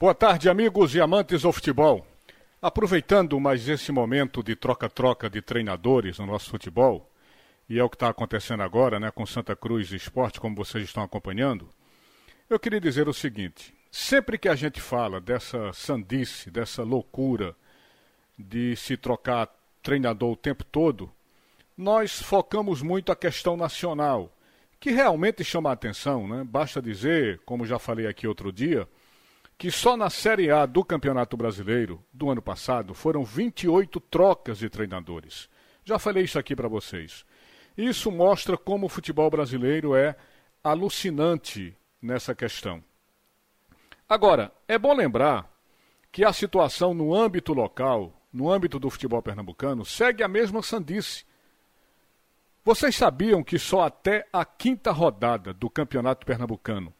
Boa tarde, amigos e amantes do futebol. Aproveitando mais esse momento de troca-troca de treinadores no nosso futebol, e é o que está acontecendo agora né, com Santa Cruz Esporte, como vocês estão acompanhando, eu queria dizer o seguinte: sempre que a gente fala dessa sandice, dessa loucura de se trocar treinador o tempo todo, nós focamos muito a questão nacional, que realmente chama a atenção. Né? Basta dizer, como já falei aqui outro dia, que só na Série A do Campeonato Brasileiro do ano passado foram 28 trocas de treinadores. Já falei isso aqui para vocês. Isso mostra como o futebol brasileiro é alucinante nessa questão. Agora, é bom lembrar que a situação no âmbito local, no âmbito do futebol pernambucano, segue a mesma sandice. Vocês sabiam que só até a quinta rodada do Campeonato Pernambucano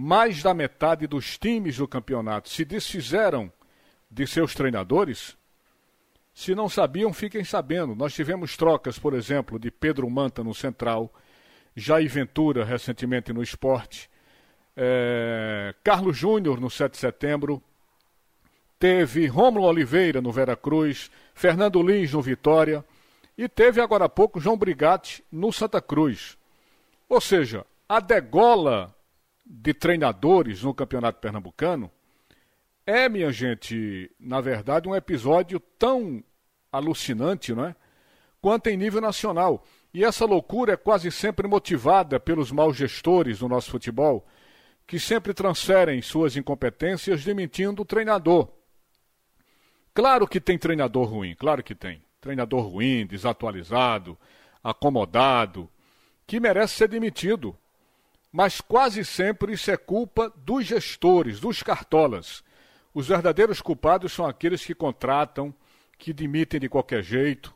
mais da metade dos times do campeonato se desfizeram de seus treinadores? Se não sabiam, fiquem sabendo. Nós tivemos trocas, por exemplo, de Pedro Manta no Central, Jair Ventura recentemente no Esporte, é, Carlos Júnior no 7 de setembro, teve Rômulo Oliveira no Vera Cruz, Fernando Lins no Vitória e teve agora há pouco João Brigatti no Santa Cruz. Ou seja, a degola de treinadores no Campeonato Pernambucano é, minha gente, na verdade, um episódio tão alucinante, não é? Quanto em nível nacional. E essa loucura é quase sempre motivada pelos maus gestores do nosso futebol, que sempre transferem suas incompetências demitindo o treinador. Claro que tem treinador ruim, claro que tem. Treinador ruim, desatualizado, acomodado, que merece ser demitido. Mas quase sempre isso é culpa dos gestores, dos cartolas. Os verdadeiros culpados são aqueles que contratam, que demitem de qualquer jeito,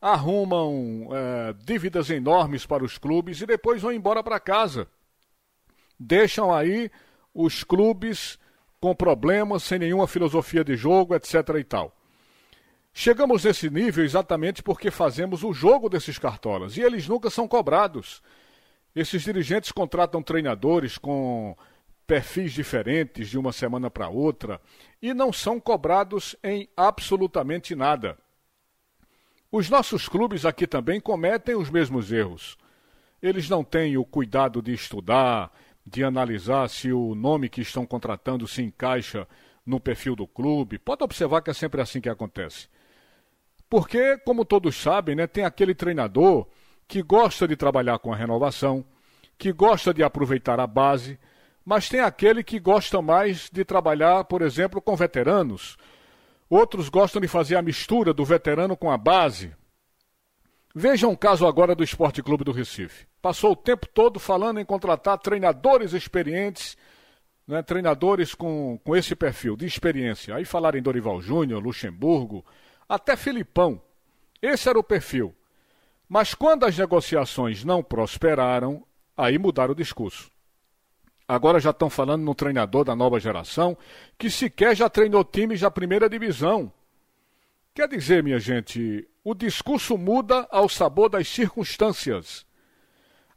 arrumam é, dívidas enormes para os clubes e depois vão embora para casa deixam aí os clubes com problemas, sem nenhuma filosofia de jogo, etc. e tal. Chegamos nesse nível exatamente porque fazemos o jogo desses cartolas e eles nunca são cobrados. Esses dirigentes contratam treinadores com perfis diferentes de uma semana para outra e não são cobrados em absolutamente nada. Os nossos clubes aqui também cometem os mesmos erros. Eles não têm o cuidado de estudar, de analisar se o nome que estão contratando se encaixa no perfil do clube. Pode observar que é sempre assim que acontece. Porque, como todos sabem, né, tem aquele treinador que gosta de trabalhar com a renovação, que gosta de aproveitar a base, mas tem aquele que gosta mais de trabalhar, por exemplo, com veteranos. Outros gostam de fazer a mistura do veterano com a base. Veja um caso agora do Esporte Clube do Recife passou o tempo todo falando em contratar treinadores experientes, né, treinadores com, com esse perfil de experiência. Aí falaram em Dorival Júnior, Luxemburgo, até Filipão. Esse era o perfil. Mas quando as negociações não prosperaram, aí mudaram o discurso. Agora já estão falando no treinador da nova geração que sequer já treinou times da primeira divisão. Quer dizer, minha gente, o discurso muda ao sabor das circunstâncias.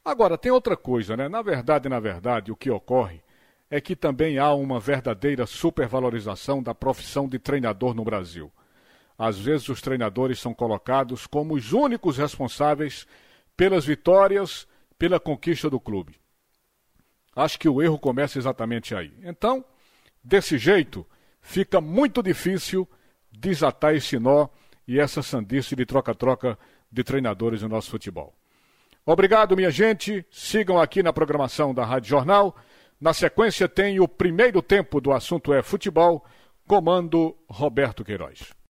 Agora, tem outra coisa, né? Na verdade, na verdade, o que ocorre é que também há uma verdadeira supervalorização da profissão de treinador no Brasil. Às vezes os treinadores são colocados como os únicos responsáveis pelas vitórias, pela conquista do clube. Acho que o erro começa exatamente aí. Então, desse jeito, fica muito difícil desatar esse nó e essa sandice de troca-troca de treinadores no nosso futebol. Obrigado, minha gente. Sigam aqui na programação da Rádio Jornal. Na sequência tem o primeiro tempo do assunto é futebol, comando Roberto Queiroz.